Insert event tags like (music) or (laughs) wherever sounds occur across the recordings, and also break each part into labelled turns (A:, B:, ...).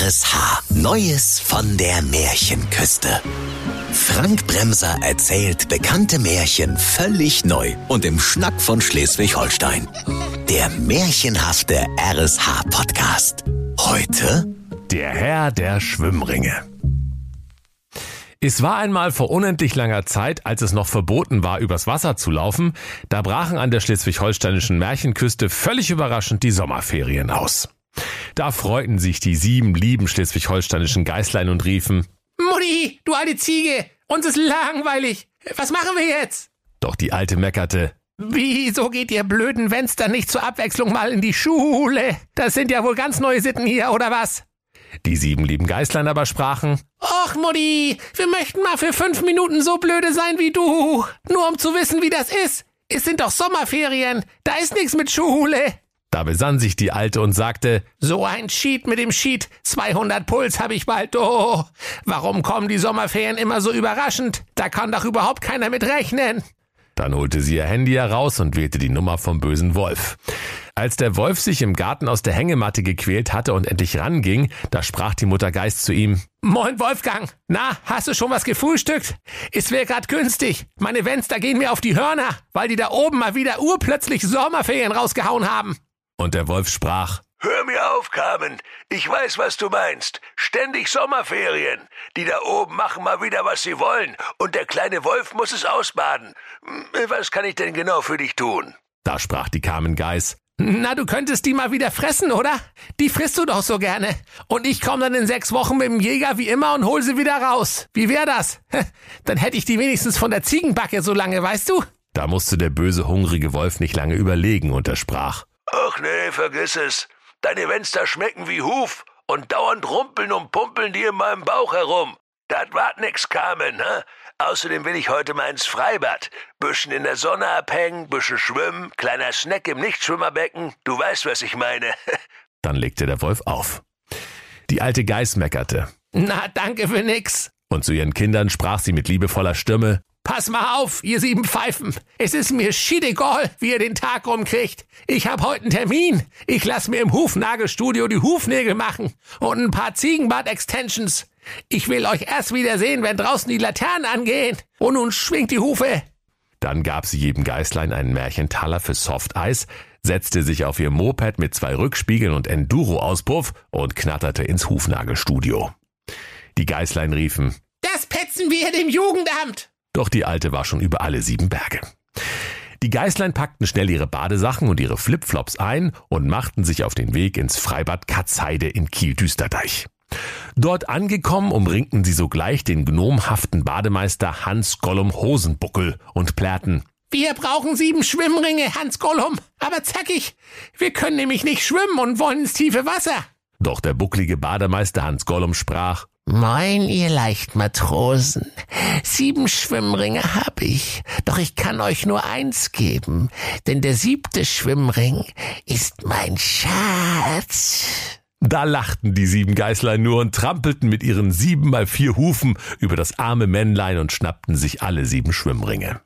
A: RSH. Neues von der Märchenküste. Frank Bremser erzählt bekannte Märchen völlig neu und im Schnack von Schleswig-Holstein. Der märchenhafte RSH-Podcast. Heute
B: Der Herr der Schwimmringe. Es war einmal vor unendlich langer Zeit, als es noch verboten war, übers Wasser zu laufen, da brachen an der schleswig-holsteinischen Märchenküste völlig überraschend die Sommerferien aus. Da freuten sich die sieben lieben schleswig-holsteinischen Geißlein und riefen,
C: Mutti, du alte Ziege, uns ist langweilig. Was machen wir jetzt?
B: doch die Alte meckerte,
C: Wieso geht ihr blöden Fenster nicht zur Abwechslung mal in die Schule? Das sind ja wohl ganz neue Sitten hier, oder was?
B: die sieben lieben Geißlein aber sprachen,
C: Och, Mutti, wir möchten mal für fünf Minuten so blöde sein wie du. Nur um zu wissen, wie das ist. Es sind doch Sommerferien. Da ist nichts mit Schule.
B: Da besann sich die Alte und sagte,
C: So ein Sheet mit dem Sheet. 200 Puls hab ich bald. Oh, warum kommen die Sommerferien immer so überraschend? Da kann doch überhaupt keiner mit rechnen.
B: Dann holte sie ihr Handy heraus und wählte die Nummer vom bösen Wolf. Als der Wolf sich im Garten aus der Hängematte gequält hatte und endlich ranging, da sprach die Mutter Geist zu ihm,
C: Moin Wolfgang, na, hast du schon was gefrühstückt? Es wär grad günstig. Meine Fenster gehen mir auf die Hörner, weil die da oben mal wieder urplötzlich Sommerferien rausgehauen haben.
B: Und der Wolf sprach,
D: Hör mir auf, Carmen. Ich weiß, was du meinst. Ständig Sommerferien. Die da oben machen mal wieder, was sie wollen. Und der kleine Wolf muss es ausbaden. Hm, Was kann ich denn genau für dich tun?
B: da sprach die Carmen Geiß,
C: Na, du könntest die mal wieder fressen, oder? Die frisst du doch so gerne. Und ich komm dann in sechs Wochen mit dem Jäger wie immer und hol sie wieder raus. Wie wär das? (laughs) Dann hätte ich die wenigstens von der Ziegenbacke so lange, weißt du?
B: Da musste der böse, hungrige Wolf nicht lange überlegen und er sprach,
D: Ach nee, vergiss es. Deine Fenster schmecken wie Huf und dauernd rumpeln und pumpeln die in meinem Bauch herum. Das wart nix, Carmen, hä? Außerdem will ich heute mal ins Freibad. Bisschen in der Sonne abhängen, bisschen schwimmen, kleiner Snack im Nichtschwimmerbecken. Du weißt, was ich meine. (laughs)
B: dann legte der Wolf auf. Die alte Geiß meckerte,
C: Na, danke für nix.
B: und zu ihren Kindern sprach sie mit liebevoller Stimme,
C: Pass mal auf, ihr sieben Pfeifen. Es ist mir schiedegal, wie ihr den Tag rumkriegt. Ich hab heute einen Termin. Ich lass mir im Hufnagelstudio die Hufnägel machen und ein paar Ziegenbart-Extensions. Ich will euch erst wieder sehen, wenn draußen die Laternen angehen. Und nun schwingt die Hufe.
B: Dann gab sie jedem Geißlein einen Märchentaler für Softeis, setzte sich auf ihr Moped mit zwei Rückspiegeln und Enduro-Auspuff und knatterte ins Hufnagelstudio. Die Geißlein riefen,
C: Das petzen wir dem Jugendamt.
B: Doch die Alte war schon über alle sieben Berge. Die Geißlein packten schnell ihre Badesachen und ihre Flipflops ein und machten sich auf den Weg ins Freibad Katzheide in Kiel-Düsterdeich. Dort angekommen, umringten sie sogleich den gnomhaften Bademeister Hans Gollum Hosenbuckel und plärrten,
C: Wir brauchen sieben Schwimmringe, Hans Gollum. Aber zackig. Wir können nämlich nicht schwimmen und wollen ins tiefe Wasser.
B: Doch der bucklige Bademeister Hans Gollum sprach,
C: Moin, ihr Leichtmatrosen. Sieben Schwimmringe hab ich, doch ich kann euch nur eins geben, denn der siebte Schwimmring ist mein Schatz.
B: Da lachten die sieben Geißlein nur und trampelten mit ihren sieben mal vier Hufen über das arme Männlein und schnappten sich alle sieben Schwimmringe.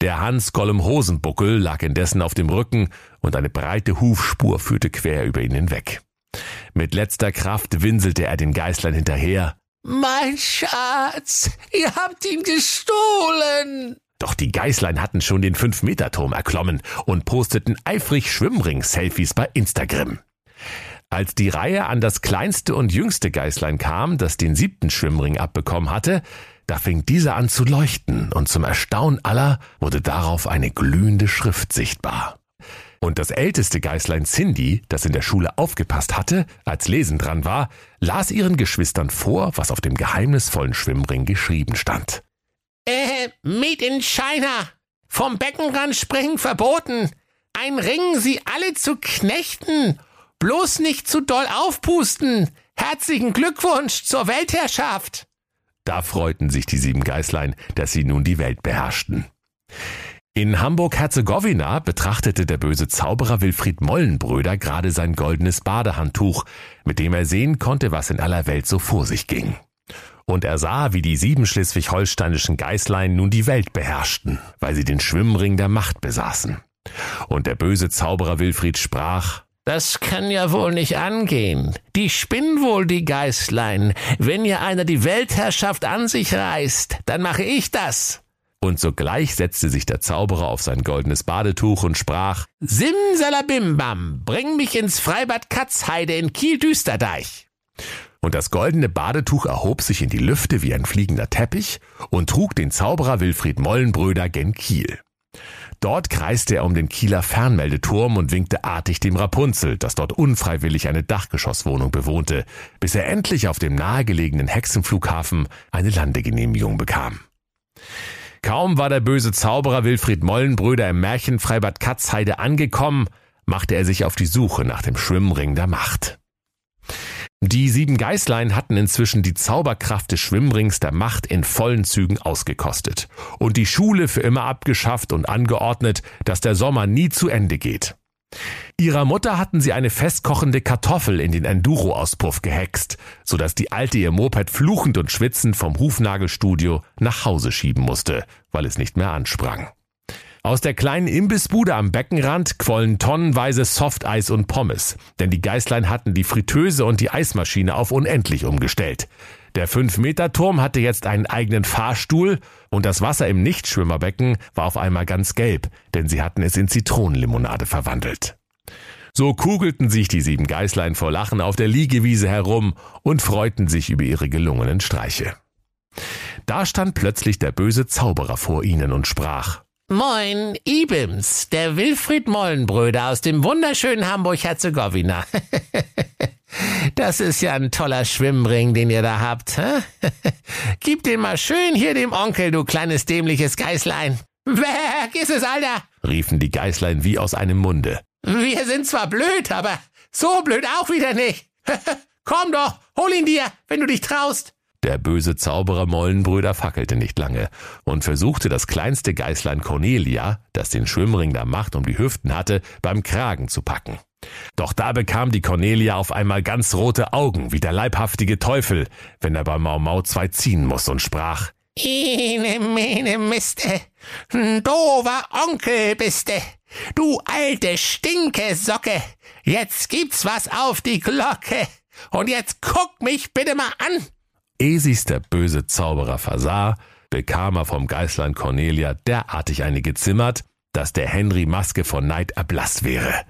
B: Der Hans Gollum Hosenbuckel lag indessen auf dem Rücken und eine breite Hufspur führte quer über ihn hinweg. Mit letzter Kraft winselte er den Geißlein hinterher,
C: Mein Schatz, ihr habt ihn gestohlen.
B: doch die Geißlein hatten schon den Fünf-Meter-Turm erklommen und posteten eifrig Schwimmring-Selfies bei Instagram. Als die Reihe an das kleinste und jüngste Geißlein kam, das den siebten Schwimmring abbekommen hatte, da fing dieser an zu leuchten und zum Erstaunen aller wurde darauf eine glühende Schrift sichtbar. Und das älteste Geißlein Cindy, das in der Schule aufgepasst hatte, als Lesen dran war, las ihren Geschwistern vor, was auf dem geheimnisvollen Schwimmring geschrieben stand.
C: Äh, Made in China. Vom Beckenrand springen verboten. Ein Ring, sie alle zu knechten. Bloß nicht zu doll aufpusten. Herzlichen Glückwunsch zur Weltherrschaft.
B: Da freuten sich die sieben Geißlein, dass sie nun die Welt beherrschten. In Hamburg-Herzegowina betrachtete der böse Zauberer Wilfried Mollenbröder gerade sein goldenes Badehandtuch, mit dem er sehen konnte, was in aller Welt so vor sich ging. Und er sah, wie die sieben schleswig-holsteinischen Geißlein nun die Welt beherrschten, weil sie den Schwimmring der Macht besaßen. Und der böse Zauberer Wilfried sprach,
C: Das kann ja wohl nicht angehen. Die spinnen wohl die Geißlein. Wenn ihr einer die Weltherrschaft an sich reißt, dann mache ich das.
B: Und sogleich setzte sich der Zauberer auf sein goldenes Badetuch und sprach
C: Simsalabimbam, bring mich ins Freibad Katzheide in Kiel-Düsterdeich.
B: Und das goldene Badetuch erhob sich in die Lüfte wie ein fliegender Teppich und trug den Zauberer Wilfried Mollenbröder gen Kiel. Dort kreiste er um den Kieler Fernmeldeturm und winkte artig dem Rapunzel, das dort unfreiwillig eine Dachgeschosswohnung bewohnte, bis er endlich auf dem nahegelegenen Hexenflughafen eine Landegenehmigung bekam. Kaum war der böse Zauberer Wilfried Mollenbröder im Märchenfreibad Katzheide angekommen, machte er sich auf die Suche nach dem Schwimmring der Macht. Die sieben Geißlein hatten inzwischen die Zauberkraft des Schwimmrings der Macht in vollen Zügen ausgekostet und die Schule für immer abgeschafft und angeordnet, dass der Sommer nie zu Ende geht. Ihrer Mutter hatten sie eine festkochende Kartoffel in den Enduro-Auspuff gehext, so dass die Alte ihr Moped fluchend und schwitzend vom Hufnagelstudio nach Hause schieben musste, weil es nicht mehr ansprang. Aus der kleinen Imbissbude am Beckenrand quollen tonnenweise Softeis und Pommes, denn die Geißlein hatten die Fritteuse und die Eismaschine auf unendlich umgestellt. Der 5-Meter-Turm hatte jetzt einen eigenen Fahrstuhl und das Wasser im Nichtschwimmerbecken war auf einmal ganz gelb, denn sie hatten es in Zitronenlimonade verwandelt. So kugelten sich die sieben Geißlein vor Lachen auf der Liegewiese herum und freuten sich über ihre gelungenen Streiche. Da stand plötzlich der böse Zauberer vor ihnen und sprach
C: Moin, Ibims, der Wilfried Mollenbröder aus dem wunderschönen Hamburg-Herzegowina. (laughs) Das ist ja ein toller Schwimmring, den ihr da habt. (laughs) Gib den mal schön hier dem Onkel, du kleines dämliches Geißlein. Weg ist es, Alter!
B: riefen die Geißlein wie aus einem Munde.
C: Wir sind zwar blöd, aber so blöd auch wieder nicht. (laughs) Komm doch, hol ihn dir, wenn du dich traust.
B: Der böse Zauberer Mollenbrüder fackelte nicht lange und versuchte das kleinste Geißlein Cornelia, das den Schwimmring der Macht um die Hüften hatte, beim Kragen zu packen. Doch da bekam die Cornelia auf einmal ganz rote Augen, wie der leibhaftige Teufel, wenn er bei Mau Mau zwei ziehen muss und sprach,
C: Ine, mene, miste, dover Onkel biste, du alte Stinkesocke, jetzt gibt's was auf die Glocke, und jetzt guck mich bitte mal an.
B: Ehe sich's der böse Zauberer versah, bekam er vom Geißlein Cornelia derartig eine gezimmert, dass der Henry Maske von Neid erblaßt wäre.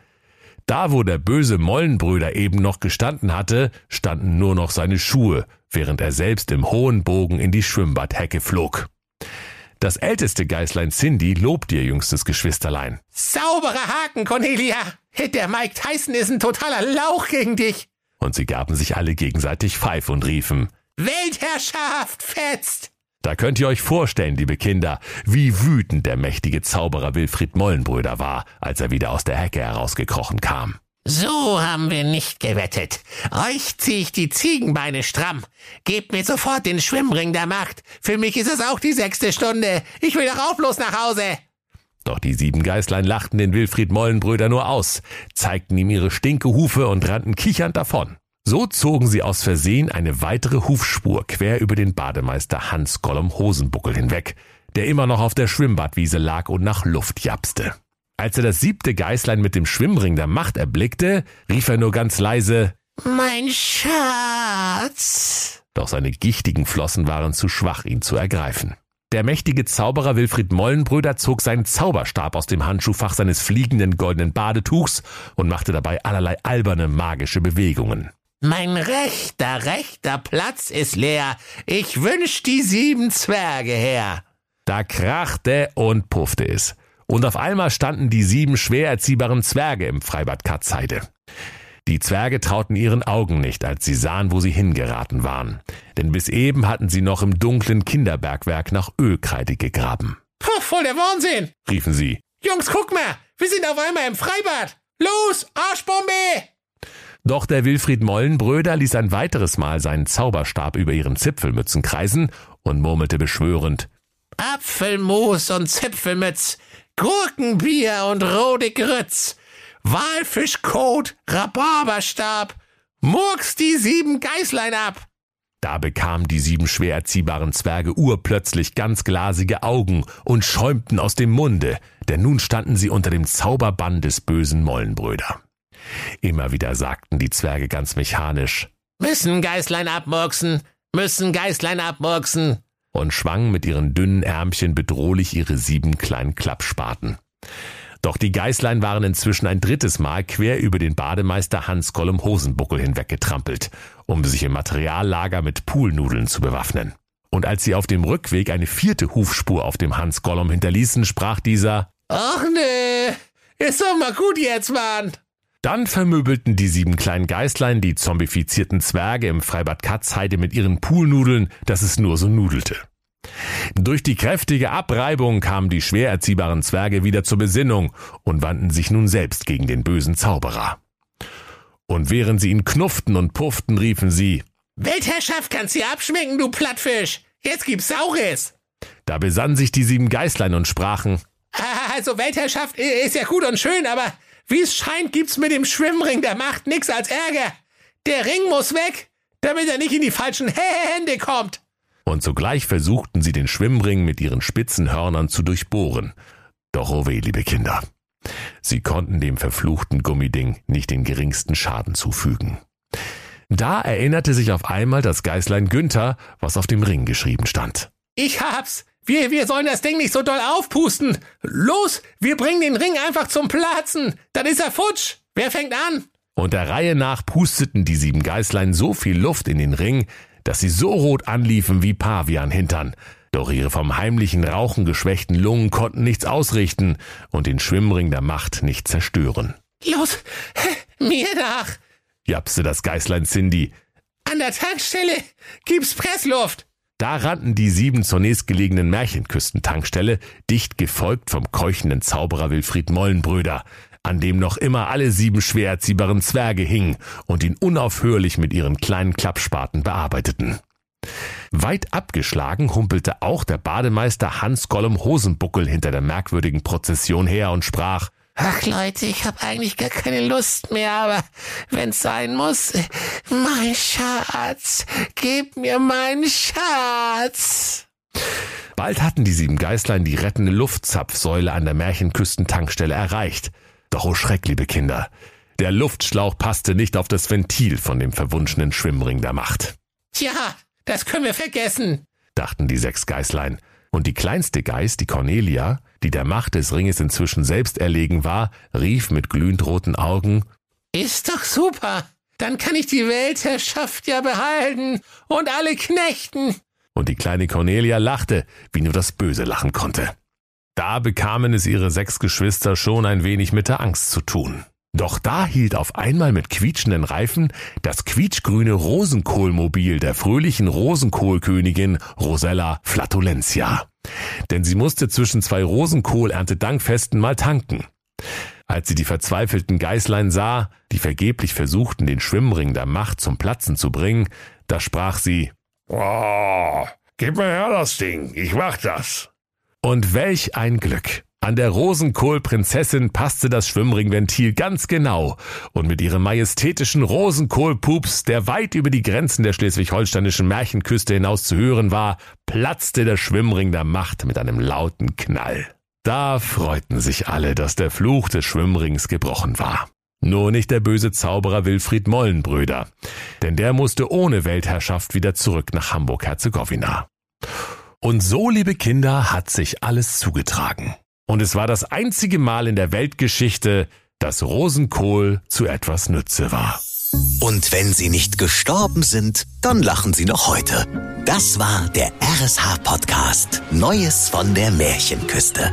B: Da, wo der böse Mollenbrüder eben noch gestanden hatte, standen nur noch seine Schuhe, während er selbst im hohen Bogen in die Schwimmbadhecke flog. Das älteste Geißlein Cindy lobt ihr jüngstes Geschwisterlein.
C: Sauberer Haken, Cornelia! Der Mike Tyson ist ein totaler Lauch gegen dich!
B: Und sie gaben sich alle gegenseitig Pfeif und riefen
C: Weltherrschaft fetzt!
B: Da könnt ihr euch vorstellen, liebe Kinder, wie wütend der mächtige Zauberer Wilfried Mollenbröder war, als er wieder aus der Hecke herausgekrochen kam.
C: So haben wir nicht gewettet. Euch zieh ich die Ziegenbeine stramm. Gebt mir sofort den Schwimmring der Macht. Für mich ist es auch die sechste Stunde. Ich will doch auch bloß nach Hause.
B: Doch die sieben Geißlein lachten den Wilfried Mollenbröder nur aus, zeigten ihm ihre Stinkehufe und rannten kichernd davon. So zogen sie aus Versehen eine weitere Hufspur quer über den Bademeister Hans Gollum Hosenbuckel hinweg, der immer noch auf der Schwimmbadwiese lag und nach Luft japste. Als er das siebte Geißlein mit dem Schwimmring der Macht erblickte, rief er nur ganz leise
C: Mein Schatz.
B: Doch seine gichtigen Flossen waren zu schwach, ihn zu ergreifen. Der mächtige Zauberer Wilfried Mollenbröder zog seinen Zauberstab aus dem Handschuhfach seines fliegenden goldenen Badetuchs und machte dabei allerlei alberne magische Bewegungen.
C: Mein rechter, rechter Platz ist leer. Ich wünsch die sieben Zwerge her.
B: Da krachte und puffte es. Und auf einmal standen die sieben schwer erziehbaren Zwerge im Freibad Katzheide. Die Zwerge trauten ihren Augen nicht, als sie sahen, wo sie hingeraten waren. Denn bis eben hatten sie noch im dunklen Kinderbergwerk nach Ölkreide gegraben.
C: Puh, voll der Wahnsinn,
B: riefen sie.
C: Jungs, guck mal, wir sind auf einmal im Freibad. Los, Arschbombe!
B: Doch der Wilfried Mollenbröder ließ ein weiteres Mal seinen Zauberstab über ihren Zipfelmützen kreisen und murmelte beschwörend
C: Apfelmus und Zipfelmütz, Gurkenbier und rote Grütz, Walfischkot, Rhabarberstab, murks die sieben Geißlein ab.
B: Da bekamen die sieben schwer erziehbaren Zwerge urplötzlich ganz glasige Augen und schäumten aus dem Munde, denn nun standen sie unter dem Zauberbann des bösen Mollenbröder. Immer wieder sagten die Zwerge ganz mechanisch,
C: Müssen Geißlein abmurksen, müssen Geißlein abmurksen.
B: und schwangen mit ihren dünnen Ärmchen bedrohlich ihre sieben kleinen Klappspaten. Doch die Geißlein waren inzwischen ein drittes Mal quer über den Bademeister Hans Gollum Hosenbuckel hinweggetrampelt, um sich im Materiallager mit Poolnudeln zu bewaffnen. Und als sie auf dem Rückweg eine vierte Hufspur auf dem Hans Gollum hinterließen, sprach dieser,
C: Ach nee, ist doch mal gut jetzt, Mann.
B: Dann vermöbelten die sieben kleinen Geißlein die zombifizierten Zwerge im Freibad Katzheide mit ihren Poolnudeln, dass es nur so nudelte. Durch die kräftige Abreibung kamen die schwer erziehbaren Zwerge wieder zur Besinnung und wandten sich nun selbst gegen den bösen Zauberer. Und während sie ihn knufften und pufften, riefen sie,
C: Weltherrschaft kannst dir abschmecken, du Plattfisch. Jetzt gibt's Saures.
B: da besannen sich die sieben Geißlein und sprachen,
C: Also Weltherrschaft ist ja gut und schön, aber wie es scheint, gibt's mit dem Schwimmring der Macht nix als Ärger. Der Ring muss weg, damit er nicht in die falschen Hände kommt.
B: und sogleich versuchten sie den Schwimmring mit ihren spitzen Hörnern zu durchbohren. Doch oh weh, liebe Kinder. Sie konnten dem verfluchten Gummiding nicht den geringsten Schaden zufügen. Da erinnerte sich auf einmal das Geißlein Günther, was auf dem Ring geschrieben stand.
C: Ich hab's. Wir, wir sollen das Ding nicht so doll aufpusten. Los, wir bringen den Ring einfach zum Platzen. Dann ist er futsch. Wer fängt an?
B: Und der Reihe nach pusteten die sieben Geißlein so viel Luft in den Ring, dass sie so rot anliefen wie Pavianhintern. Doch ihre vom heimlichen Rauchen geschwächten Lungen konnten nichts ausrichten und den Schwimmring der Macht nicht zerstören.
C: Los, mir nach.
B: japste das Geißlein Cindy.
C: An der Tankstelle gibt's Pressluft.
B: Da rannten die sieben zur nächstgelegenen Märchenküstentankstelle, dicht gefolgt vom keuchenden Zauberer Wilfried Mollenbröder, an dem noch immer alle sieben schwer erziehbaren Zwerge hingen und ihn unaufhörlich mit ihren kleinen Klappspaten bearbeiteten. Weit abgeschlagen humpelte auch der Bademeister Hans Gollum Hosenbuckel hinter der merkwürdigen Prozession her und sprach,
C: Ach Leute, ich hab eigentlich gar keine Lust mehr, aber wenn's sein muss, mein Schatz, gib mir meinen Schatz.
B: Bald hatten die sieben Geißlein die rettende Luftzapfsäule an der Märchenküstentankstelle erreicht. Doch oh Schreck, liebe Kinder, der Luftschlauch passte nicht auf das Ventil von dem verwunschenen Schwimmring der Macht.
C: Tja, das können wir vergessen.
B: dachten die sechs Geißlein. Und die kleinste Geiß, die Cornelia, die der Macht des Ringes inzwischen selbst erlegen war, rief mit glühend roten Augen,
C: Ist doch super. Dann kann ich die Weltherrschaft ja behalten und alle knechten.
B: und die kleine Cornelia lachte, wie nur das Böse lachen konnte. Da bekamen es ihre sechs Geschwister schon ein wenig mit der Angst zu tun. Doch da hielt auf einmal mit quietschenden Reifen das quietschgrüne Rosenkohlmobil der fröhlichen Rosenkohlkönigin Rosella Flatulentia. Denn sie musste zwischen zwei Rosenkohl-Erntedankfesten mal tanken. Als sie die verzweifelten Geißlein sah, die vergeblich versuchten, den Schwimmring der Macht zum Platzen zu bringen, da sprach sie,
D: Oh, gib mir her das Ding, ich mach das.
B: Und welch ein Glück! An der Rosenkohlprinzessin passte das Schwimmringventil ganz genau, und mit ihrem majestätischen Rosenkohlpups, der weit über die Grenzen der schleswig-holsteinischen Märchenküste hinaus zu hören war, platzte der Schwimmring der Macht mit einem lauten Knall. Da freuten sich alle, dass der Fluch des Schwimmrings gebrochen war. Nur nicht der böse Zauberer Wilfried Mollenbröder, denn der musste ohne Weltherrschaft wieder zurück nach Hamburg-Herzegowina. Und so, liebe Kinder, hat sich alles zugetragen. Und es war das einzige Mal in der Weltgeschichte, dass Rosenkohl zu etwas Nütze war.
A: Und wenn sie nicht gestorben sind, dann lachen sie noch heute. Das war der RSH-Podcast Neues von der Märchenküste.